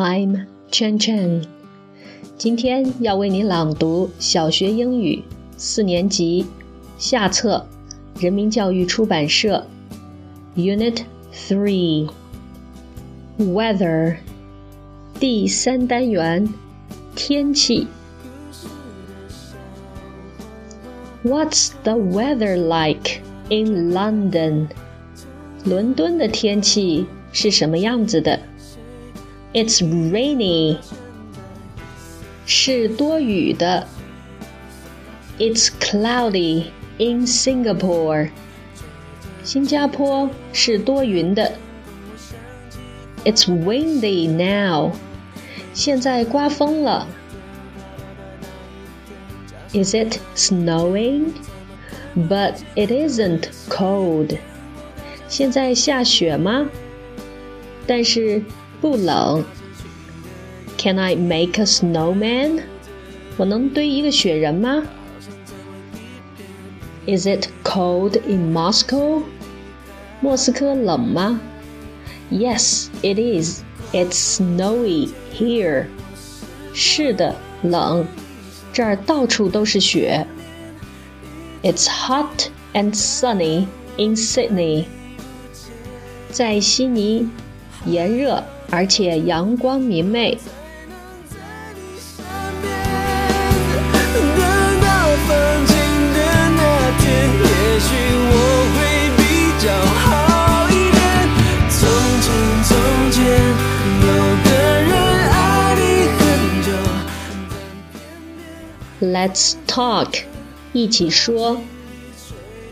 I'm Chen Chen。今天要为你朗读小学英语四年级下册，人民教育出版社 Unit Three Weather 第三单元天气。What's the weather like in London？伦敦的天气是什么样子的 ？It's rainy，是多雨的。It's cloudy in Singapore，新加坡是多云的。It's windy now，现在刮风了。Is it snowing? But it isn't cold. 现在下雪吗？但是 不冷。Can I make a snowman? 我能堆一个雪人吗？Is it cold in Moscow? 莫斯科冷吗？Yes, it is. It's snowy here. 是的，冷。这儿到处都是雪。It's hot and sunny in Sydney. 在悉尼，炎热 而且阳光明媚。Let's talk，一起说。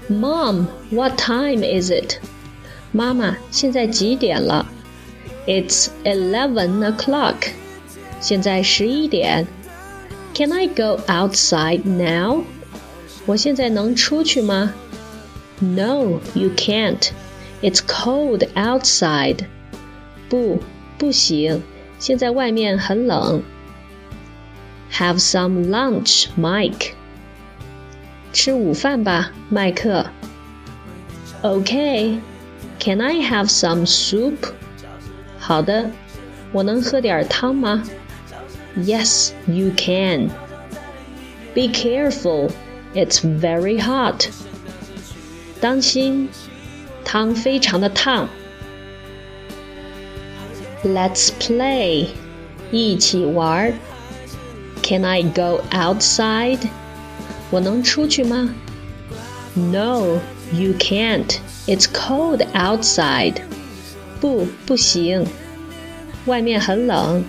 Mom，what time is it？妈妈，现在几点了 ？It's eleven o'clock。现在十一点。Can I go outside now？我现在能出去吗？No, you can't. It's cold outside. 不，不行，现在外面很冷。have some lunch, Mike. 吃午饭吧，麦克。Okay, can I have some soup? 好的，我能喝点汤吗？Yes, you can. Be careful, it's very hot. 当心，汤非常的烫。Let's play，一起玩。can I go outside? 我能出去吗？No, you can't. It's cold outside. 不，不行，外面很冷。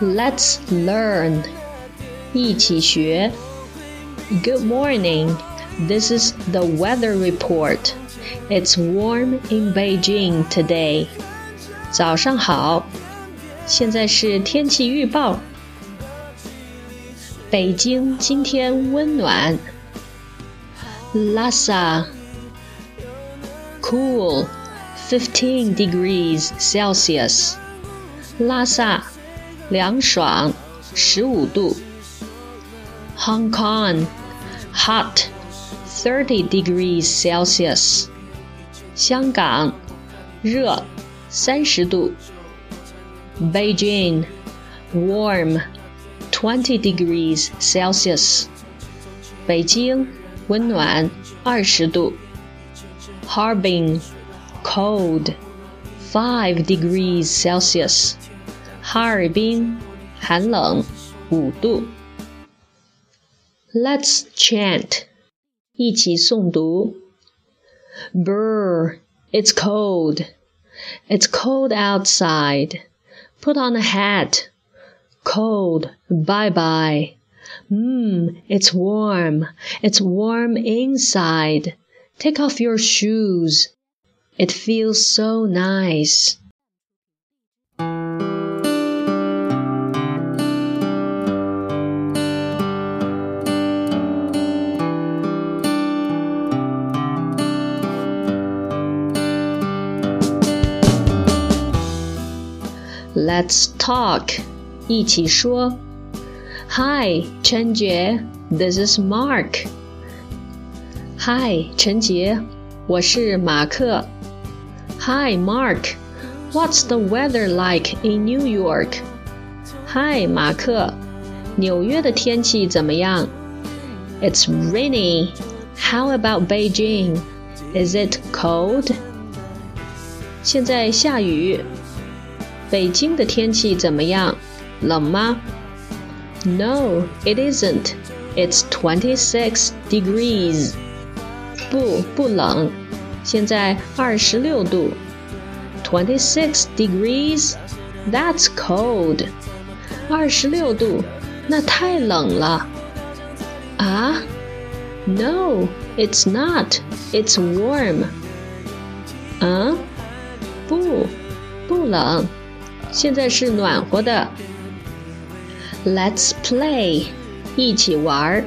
Let's learn，一起学。Good morning. This is the weather report. It's warm in Beijing today. 早上好， 现在是天气预报。北京今天温暖。Lhasa cool, fifteen degrees Celsius. 拉萨凉爽，十五度。Hong Kong, hot, 30 degrees Celsius. 香港，热，三十度。 Beijing, warm, 20 degrees Celsius. 北京，温暖，二十度。Harbin, cold, 5 degrees Celsius. 哈尔滨，寒冷，五度。Let's chant. 一起诵读。Brr, it's cold. It's cold outside. Put on a hat. Cold, bye bye. Mmm, it's warm. It's warm inside. Take off your shoes. It feels so nice. Let's talk，一起说。 Hi，陈杰，This is Mark。Hi，陈杰，我是马克。Hi, Mark. What's the weather like in New York? Hi, 马克，纽约的天气怎么样？It's rainy. How about Beijing? Is it cold? 现在下雨。 北京的天气怎么样？冷吗？No, it isn't. It's twenty-six degrees. 不，不冷。现在二十六度。Twenty-six degrees. That's cold. 二十六度，那太冷了。啊？No, it's not. It's warm. 啊？不，不冷， 现在是暖和的。Let's play，一起玩儿。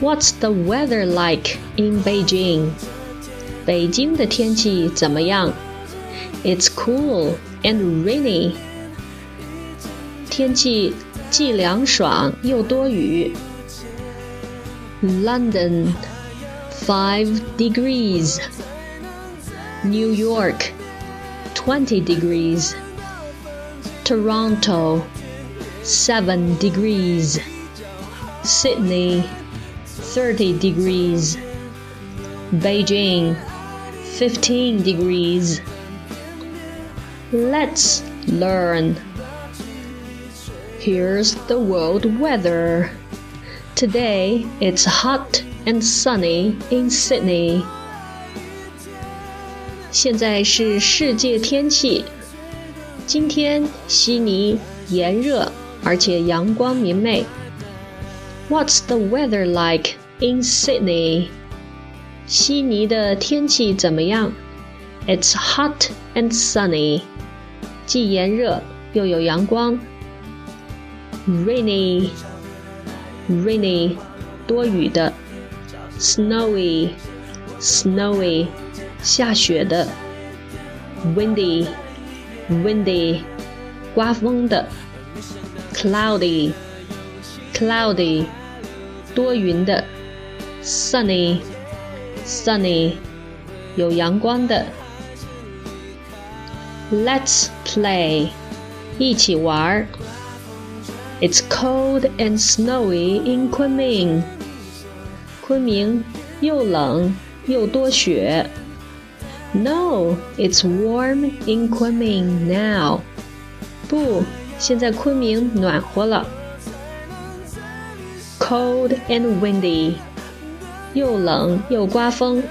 What's the weather like in Beijing？北京的天气怎么样？It's cool and rainy. 天气既凉爽又多雨。London, five degrees. New York, twenty degrees. Toronto, seven degrees. Sydney, thirty degrees. Beijing, fifteen degrees. Let's learn. Here's the world weather. Today it's hot and sunny in Sydney. 现在是世界天气。 今天悉尼炎热，而且阳光明媚。What's the weather like in Sydney? 悉尼的天气怎么样？It's hot and sunny. 既炎热又有阳光。rainy, rainy，多雨的；snowy, snowy，下雪的；windy, windy，刮风的；cloudy, cloudy，多云的；sunny, sunny，有阳光的。Let's play，一起玩儿。it's cold and snowy in Kunming. 昆明又冷又多雪。 No, it's warm in Kunming now. 不，现在昆明暖和了。Cold and windy. 又冷又刮风。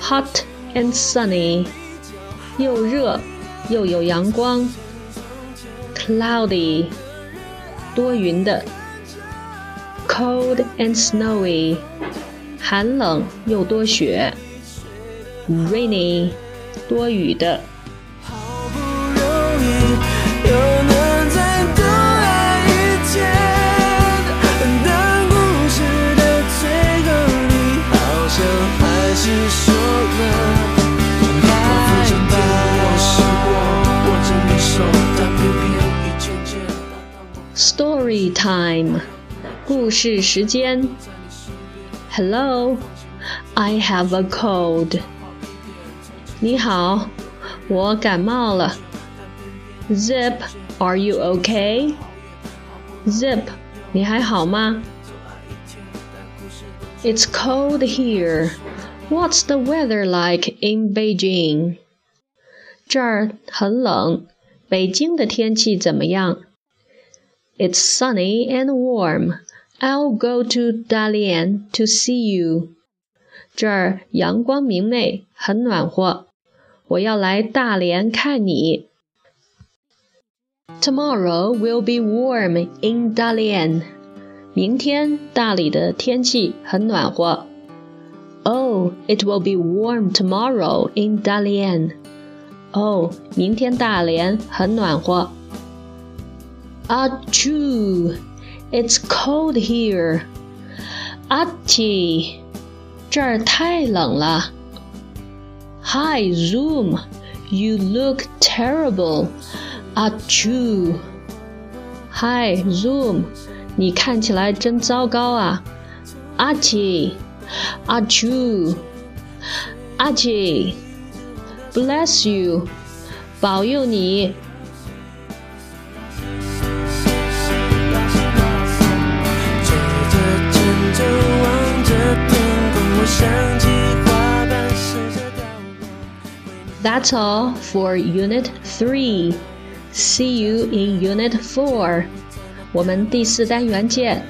Hot and sunny. 又热又有阳光。Cloudy. 多云的；cold and snowy，寒冷又多雪 ；rainy，多雨的。Story time，故事时间。Hello, I have a cold. 你好，我感冒了。Zip, are you okay? Zip，你还好吗？It's cold here. What's the weather like in Beijing? 这儿很冷，北京的天气怎么样？it's sunny and warm. I'll go to Dalian to see you. 这儿阳光明媚，很暖和。 我要来大连看你。Tomorrow will be warm in Dalian. 明天大理的天气很暖和。Oh, it will be warm tomorrow in Dalian. 哦，明天大连很暖和。Achoo! It's cold here. 阿嚏，这儿太冷了。 Hi Zoom, you look terrible. Achoo! Hi Zoom，你看起来真糟糕啊。阿奇，阿丘，阿奇，Bless you，保佑你。 That's all for Unit 3. See you in Unit 4. 我们第四单元见。